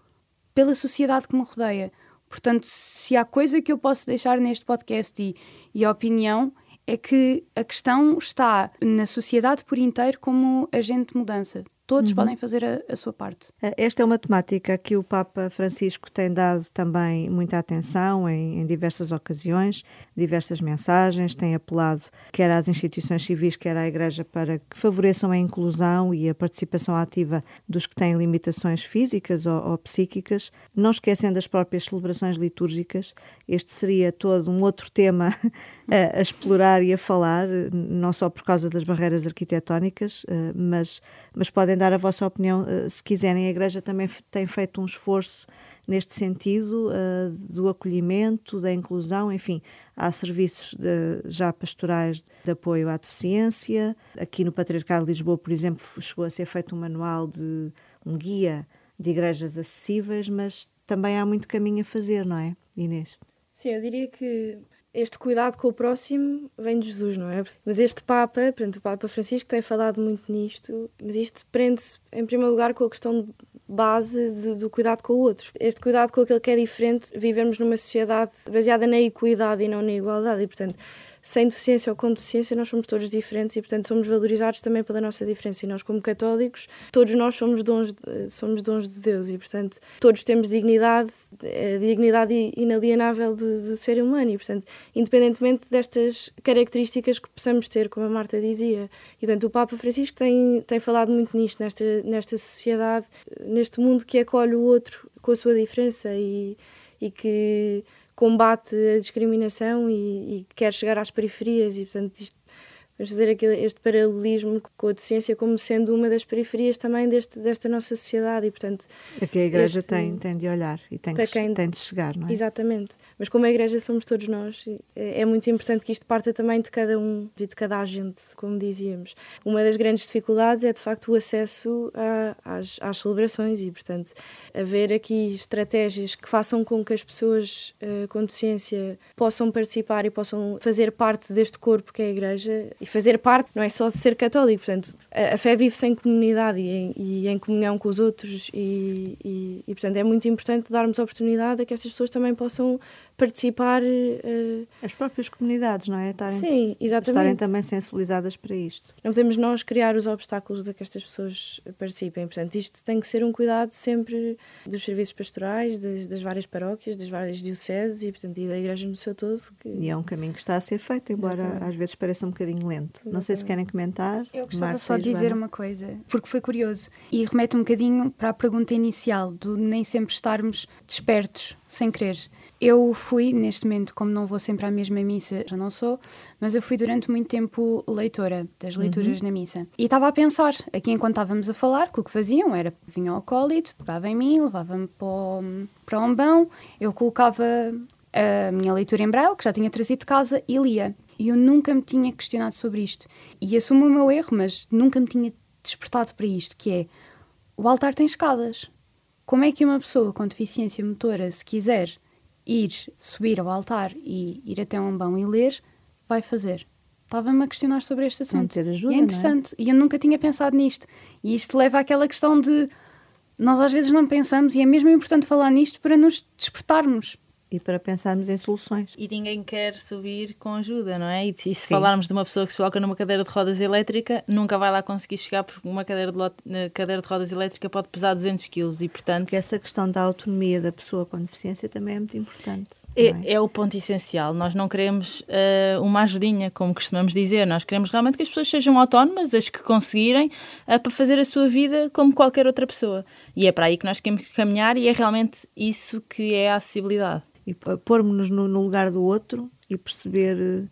pela sociedade que me rodeia. Portanto, se há coisa que eu posso deixar neste podcast e, e a opinião é que a questão está na sociedade por inteiro como agente de mudança. Todos podem fazer a, a sua parte. Eh, Esta é uma temática que o Papa Francisco tem dado também muita atenção em, em diversas ocasiões, diversas mensagens, tem apelado quer às instituições civis, quer à Igreja para que favoreçam a inclusão e a participação ativa dos que têm limitações físicas ou, ou psíquicas, não esquecendo as próprias celebrações litúrgicas. Este seria todo um outro tema [laughs] a, a explorar e a falar, não só por causa das barreiras arquitetónicas, eh, mas, mas podem dar a vossa opinião eh, se quiserem. A Igreja também tem feito um esforço neste sentido eh, do acolhimento, da inclusão, enfim, há serviços de- já pastorais de apoio à deficiência. Aqui no Patriarcado de Lisboa, por exemplo, chegou a ser feito um manual de um guia de igrejas acessíveis, mas também há muito caminho a fazer, não é, Inês? Sim, eu diria que este cuidado com o próximo vem de Jesus, não é? Mas este Papa, portanto, o Papa Francisco tem falado muito nisto, mas isto prende-se, em primeiro lugar, com a questão base de- do cuidado com o outro. Este cuidado com aquele que é diferente, vivemos numa sociedade baseada na equidade e não na igualdade, e, portanto, sem deficiência ou com deficiência, nós somos todos diferentes e, portanto, somos valorizados também pela nossa diferença. E nós, como católicos, todos nós somos dons, de- somos dons de Deus e, portanto, todos temos dignidade, a dignidade inalienável do, do ser humano e, portanto, independentemente destas características que possamos ter, como a Marta dizia. E, portanto, o Papa Francisco tem, tem falado muito nisto, nesta, nesta sociedade, neste mundo que acolhe o outro com a sua diferença e, e que combate a discriminação e, e quer chegar às periferias e, portanto, isto, vamos fazer aquele, este paralelismo com a deficiência como sendo uma das periferias também deste, desta nossa sociedade e, portanto, É que a Igreja Este- tem, tem de olhar e tem, que, quem- tem de chegar, não é? Exatamente. Mas como a igreja somos todos nós, é é muito importante que isto parta também de cada um e de cada agente, como dizíamos. Uma das grandes dificuldades é, de facto, o acesso a- às, às celebrações e, portanto, haver aqui estratégias que façam com que as pessoas eh, com deficiência possam participar e possam fazer parte deste corpo que é a igreja. E fazer parte não é só ser católico, portanto, a, a fé vive-se em comunidade e em, e em comunhão com os outros e, e, e, portanto, é muito importante darmos oportunidade a que estas pessoas também possam participar. eh, As próprias comunidades, não é? Estarem, sim, exatamente. estarem também sensibilizadas para isto. Não podemos nós criar os obstáculos a que estas pessoas participem. Portanto, isto tem que ser um cuidado sempre dos serviços pastorais, das, das várias paróquias, das várias dioceses e, portanto, e da igreja no seu todo. Que... E é um caminho que está a ser feito, embora Exatamente. às vezes pareça um bocadinho lento. Não sei se querem comentar. Eu gostava Marta só de dizer uma coisa, porque foi curioso, e remete um bocadinho para a pergunta inicial, do nem sempre estarmos despertos, sem querer. Eu fui, neste momento, como não vou sempre à mesma missa, já não sou, mas eu fui durante muito tempo leitora das leituras na missa. E estava a pensar, aqui enquanto estávamos a falar, que o que faziam era, vinham ao acólito, pegava em mim, levava-me para o, para o umbão, eu colocava a minha leitura em braille, que já tinha trazido de casa, e lia. E eu nunca me tinha questionado sobre isto. E assumo o meu erro, mas nunca me tinha despertado para isto, que é, o altar tem escadas. Como é que uma pessoa com deficiência motora, se quiser ir subir ao altar e ir até um umbão e ler, vai fazer? Estava-me a questionar sobre este assunto. ter ajuda, e é é? interessante. E eu nunca tinha pensado nisto. E isto leva àquela questão de nós às vezes não pensamos, e é mesmo importante falar nisto para nos despertarmos. E para pensarmos em soluções. E ninguém quer subir com ajuda, não é? E, e se Sim. falarmos de uma pessoa que se coloca numa cadeira de rodas elétrica, nunca vai lá conseguir chegar porque uma cadeira de, cadeira de rodas elétrica pode pesar 200 kg e, portanto... Porque essa questão da autonomia da pessoa com deficiência também é muito importante. É, é? é o ponto essencial. Nós não queremos uh, uma ajudinha, como costumamos dizer. Nós queremos realmente que as pessoas sejam autónomas, as que conseguirem, uh, para fazer a sua vida como qualquer outra pessoa. E é para aí que nós queremos caminhar e é realmente isso que é a acessibilidade e pormos-nos no, no, lugar do outro e perceber eh,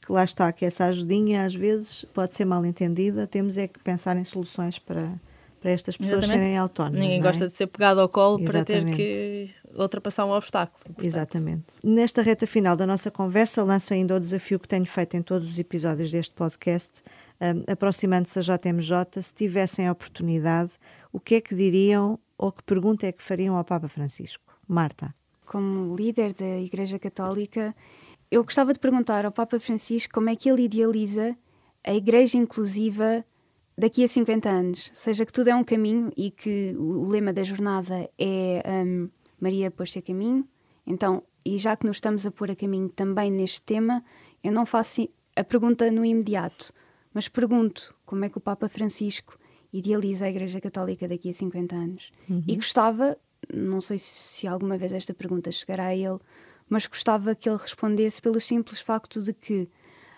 que lá está, que essa ajudinha às vezes pode ser mal entendida, temos é que pensar em soluções para, para estas pessoas Exatamente. serem autónomas. Ninguém é? gosta de ser pegado ao colo Exatamente. para ter que ultrapassar um obstáculo. Portanto. Exatamente. Nesta reta final da nossa conversa, lanço ainda o desafio que tenho feito em todos os episódios deste podcast, um, aproximando-se a JMJ, se tivessem a oportunidade, o que é que diriam ou que pergunta é que fariam ao Papa Francisco? Marta como líder da Igreja Católica, eu gostava de perguntar ao Papa Francisco como é que ele idealiza a Igreja inclusiva daqui a 50 anos. Seja que tudo é um caminho e que o lema da jornada é um, Maria pôs-se a caminho. Então, e já que nos estamos a pôr a caminho também neste tema, eu não faço a pergunta no imediato, mas pergunto como é que o Papa Francisco idealiza a Igreja Católica daqui a 50 anos. Uhum. E gostava não sei se alguma vez esta pergunta chegará a ele, mas gostava que ele respondesse pelo simples facto de que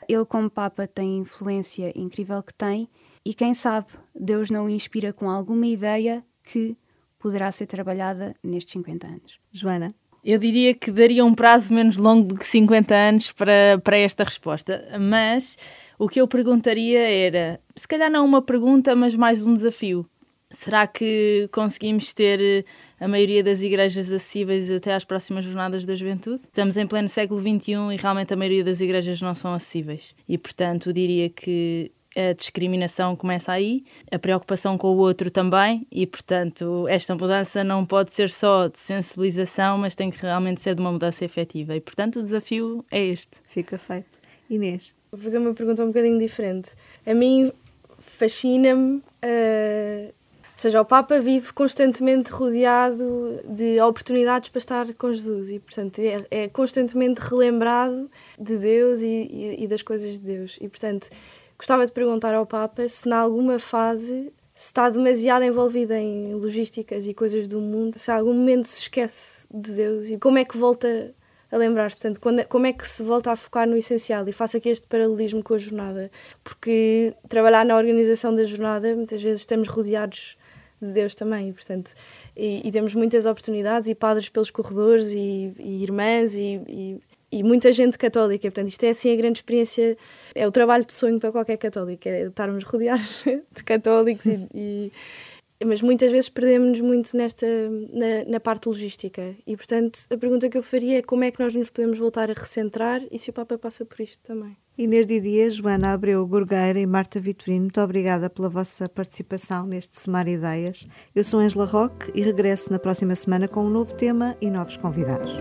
ele, como Papa, tem a influência incrível que tem e, quem sabe, Deus não o inspira com alguma ideia que poderá ser trabalhada nestes 50 anos. Joana? Eu diria que daria um prazo menos longo do que 50 anos para, para esta resposta, mas o que eu perguntaria era, se calhar não uma pergunta, mas mais um desafio. Será que conseguimos ter a maioria das igrejas acessíveis até às próximas jornadas da juventude. Estamos em pleno século XXI e realmente a maioria das igrejas não são acessíveis. E, portanto, diria que a discriminação começa aí, a preocupação com o outro também, e portanto, esta mudança não pode ser só de sensibilização, mas tem que realmente ser de uma mudança efetiva. E portanto, o desafio é este. Fica feito. Inês. Vou fazer uma pergunta um bocadinho diferente. A mim fascina-me uh, ou seja, o Papa vive constantemente rodeado de oportunidades para estar com Jesus e, portanto, é, é constantemente relembrado de Deus e, e, e, das coisas de Deus. E, portanto, gostava de perguntar ao Papa se, em alguma fase, se está demasiado envolvido em logísticas e coisas do mundo, se em algum momento se esquece de Deus e como é que volta a lembrar-se. Portanto, quando, como é que se volta a focar no essencial? E faço aqui este paralelismo com a jornada, porque trabalhar na organização da jornada, muitas vezes estamos rodeados de Deus também, portanto, e, e, temos muitas oportunidades e padres pelos corredores e, e irmãs e, e, e, muita gente católica, portanto, isto é assim a grande experiência, é o trabalho de sonho para qualquer católico, é estarmos rodeados [laughs] de católicos e, mas muitas vezes perdemos-nos muito nesta na, na, parte logística e portanto a pergunta que eu faria é como é que nós nos podemos voltar a recentrar e se o Papa passa por isto também. Inês Dias, Joana Abreu Gorgueira e Marta Vitorino, muito obrigada pela vossa participação neste Semar Ideias. Eu sou Angela Roque e regresso na próxima semana com um novo tema e novos convidados.